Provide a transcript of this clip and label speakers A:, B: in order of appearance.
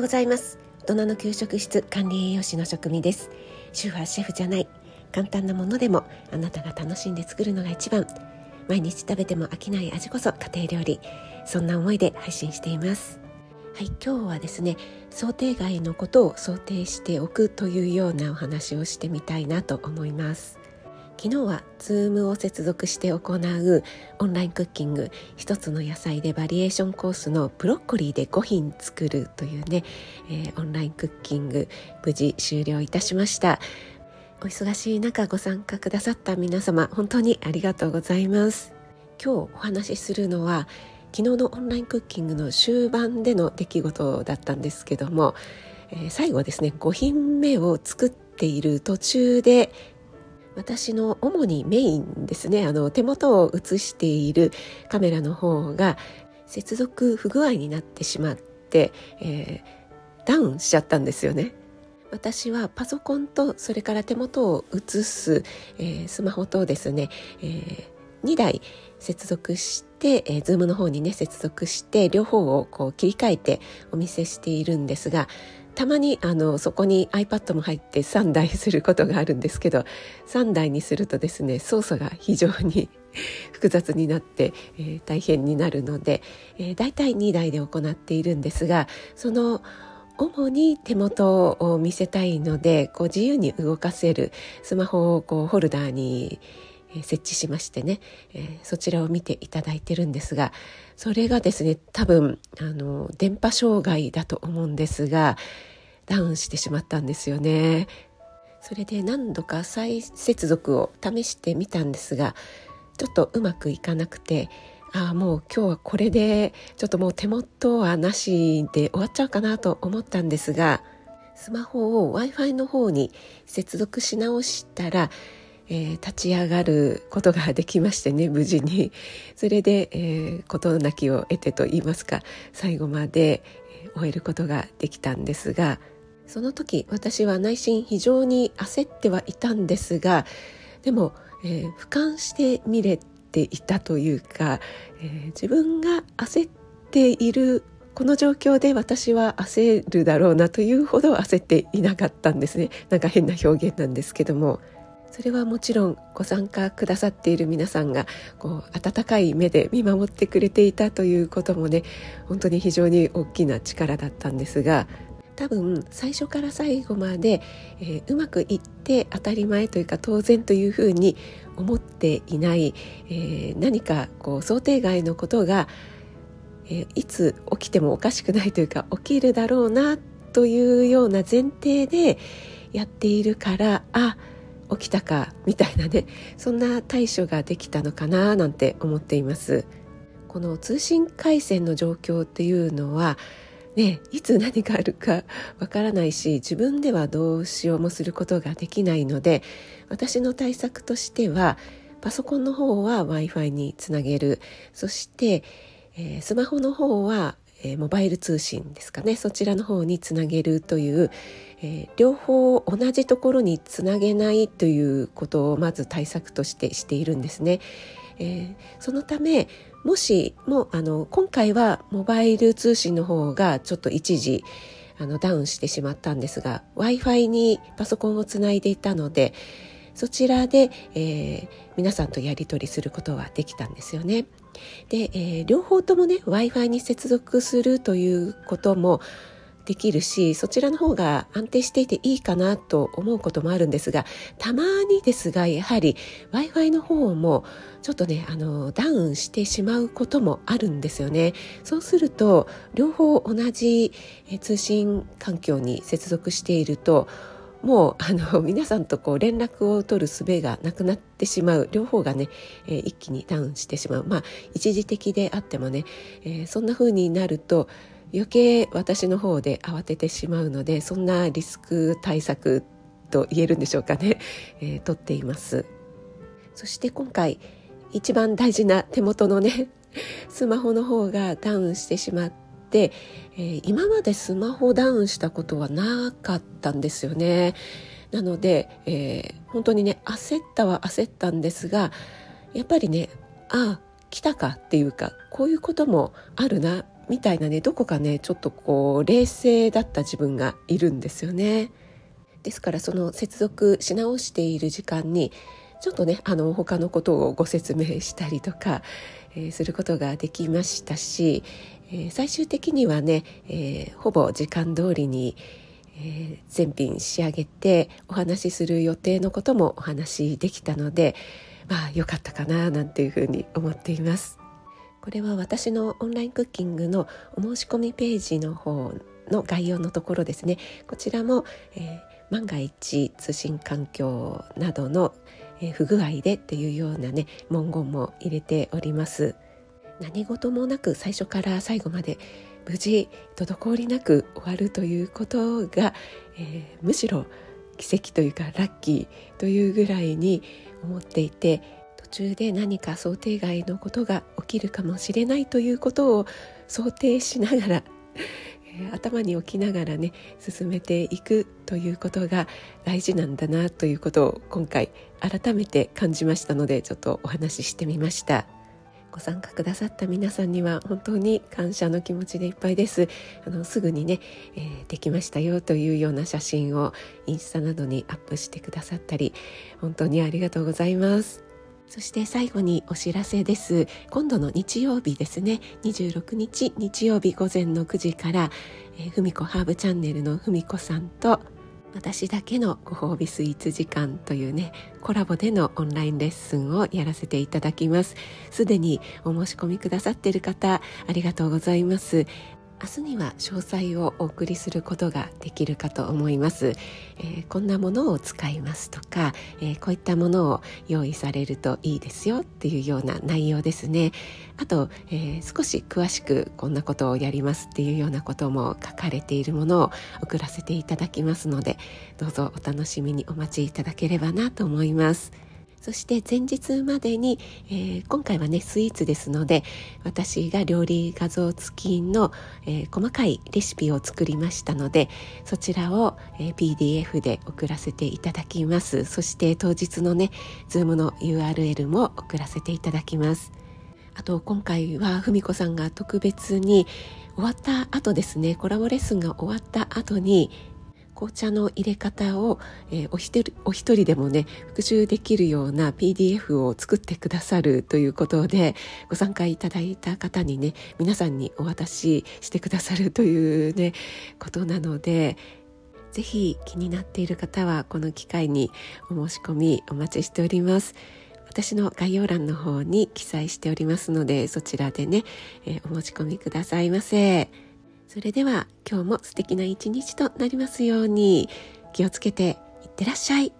A: ようございます。大人の給食室管理栄養士の職味です。主婦はシェフじゃない。簡単なものでもあなたが楽しんで作るのが一番。毎日食べても飽きない味こそ家庭料理。そんな思いで配信しています。はい今日はですね想定外のことを想定しておくというようなお話をしてみたいなと思います。昨日は Zoom を接続して行うオンラインクッキング一つの野菜でバリエーションコースのブロッコリーで5品作るというね、えー、オンラインクッキング無事終了いたしました。お忙しい中ご参加くださった皆様本当にありがとうございます。今日お話しするのは昨日のオンラインクッキングの終盤での出来事だったんですけども、えー、最後ですね5品目を作っている途中で私の主にメインですねあの手元を映しているカメラの方が接続不具合になってしまって、えー、ダウンしちゃったんですよね。私はパソコンとそれから手元を映す、えー、スマホとですね、えー、2台接続して、えー、Zoom の方にね接続して両方をこう切り替えてお見せしているんですがたまにあのそこに iPad も入って3台することがあるんですけど3台にするとですね操作が非常に複雑になって、えー、大変になるので、えー、大体2台で行っているんですがその主に手元を見せたいのでこう自由に動かせるスマホをこうホルダーに設置しましてね、え、そちらを見ていただいてるんですがそれがですね多分あの電波障害だと思うんですがダウンしてしまったんですよね。それで何度か再接続を試してみたんですがちょっとうまくいかなくてああもう今日はこれでちょっともう手元はなしで終わっちゃうかなと思ったんですがスマホを w i f i の方に接続し直したら、えー、立ち上がることができましてね 無事に。それで、えー、事なきを得てと言いますか最後まで終えることができたんですがその時私は内心非常に焦ってはいたんですがでも、えー、俯瞰して見れていたというか、えー、自分が焦っているこの状況で私は焦るだろうなというほど焦っていなかったんですね。なんか変な表現なんですけども。それはもちろんご参加くださっている皆さんがこう温かい目で見守ってくれていたということもね本当に非常に大きな力だったんですが多分最初から最後まで、えー、うまくいって当たり前というか当然というふうに思っていない、えー、何かこう想定外のことが、えー、いつ起きてもおかしくないというか起きるだろうなというような前提でやっているからあ起きたかみたいなねそんな対処ができたのかななんて思っています。この通信回線の状況っていうのはね、いつ何があるかわからないし自分ではどうしようもすることができないので私の対策としてはパソコンの方は w i f i につなげるそして、えー、スマホの方は、えー、モバイル通信ですかねそちらの方につなげるという、えー、両方同じところにつなげないということをまず対策としてしているんですね。えー、そのためもしもあの今回はモバイル通信の方がちょっと一時あのダウンしてしまったんですが w i f i にパソコンをつないでいたのでそちらで、えー、皆さんとやり取りすることはできたんですよね。で、えー、両方ともね w i f i に接続するということもできるしそちらの方が安定していていいかなと思うこともあるんですがたまにですがやはり w i f i の方もちょっとねあのダウンしてしまうこともあるんですよね。そうすると両方同じ通信環境に接続しているともうあの皆さんとこう連絡を取る術がなくなってしまう。両方がね、えー、一気にダウンしてしまう。まあ一時的であってもね、えー、そんな風になると余計私の方で慌ててしまうのでそんなリスク対策と言えるんでしょうかね、えー、取っています。そして今回一番大事な手元のねスマホの方がダウンしてしまって、えー、今までスマホダウンしたことはなかったんですよねなので、えー、本当にね焦ったは焦ったんですがやっぱりねああ来たかっていうかこういうこともあるなみたいなねどこかねちょっとこう冷静だった自分がいるんですよね。ですからその接続し直している時間にちょっとねあの他のことをご説明したりとか、えー、することができましたし、えー、最終的にはね、えー、ほぼ時間通りに、え全品仕上げてお話しする予定のこともお話しできたのでまあ良かったかななんていうふうに思っています。これは私のオンラインクッキングのお申し込みページの方の概要のところですねこちらも、えー、万が一通信環境などの、え、不具合でっていうようなね文言も入れております何事もなく最初から最後まで無事滞りなく終わるということが、えー、むしろ奇跡というかラッキーというぐらいに思っていて途中で何か想定外のことが起きるかもしれないということを想定しながら え頭に置きながらね進めていくということが大事なんだなということを今回改めて感じましたのでちょっとお話ししてみました。ご参加くださった皆さんには本当に感謝の気持ちでいっぱいです。あのすぐにね、えー、できましたよというような写真をインスタなどにアップしてくださったり本当にありがとうございます。そして最後にお知らせです。今度の日曜日ですね、26日日曜日午前の9時から、えー、ふみこハーブチャンネルのふみこさんと私だけのご褒美スイーツ時間というねコラボでのオンラインレッスンをやらせていただきます。すでにお申し込みくださっている方ありがとうございます。明日には詳細をお送りすることができるかと思います、えー、こんなものを使いますとか、えー、こういったものを用意されるといいですよっていうような内容ですね。あと、えー、少し詳しくこんなことをやりますっていうようなことも書かれているものを送らせていただきますのでどうぞお楽しみにお待ちいただければなと思います。そして前日までに、えー、今回はねスイーツですので私が料理画像付きの、えー、細かいレシピを作りましたのでそちらを、えー、PDF で送らせていただきます。そして当日のね Zoom の URL も送らせていただきます。あと今回はふみこさんが特別に終わった後ですねコラボレッスンが終わった後に紅茶の入れ方を、えー、お一人お一人でもね復習できるような PDF を作ってくださるということでご参加いただいた方にね皆さんにお渡ししてくださるというねことなのでぜひ気になっている方はこの機会にお申し込みお待ちしております。私の概要欄の方に記載しておりますのでそちらでね、えー、お申し込みくださいませ。それでは今日も素敵な一日となりますように気をつけていってらっしゃい。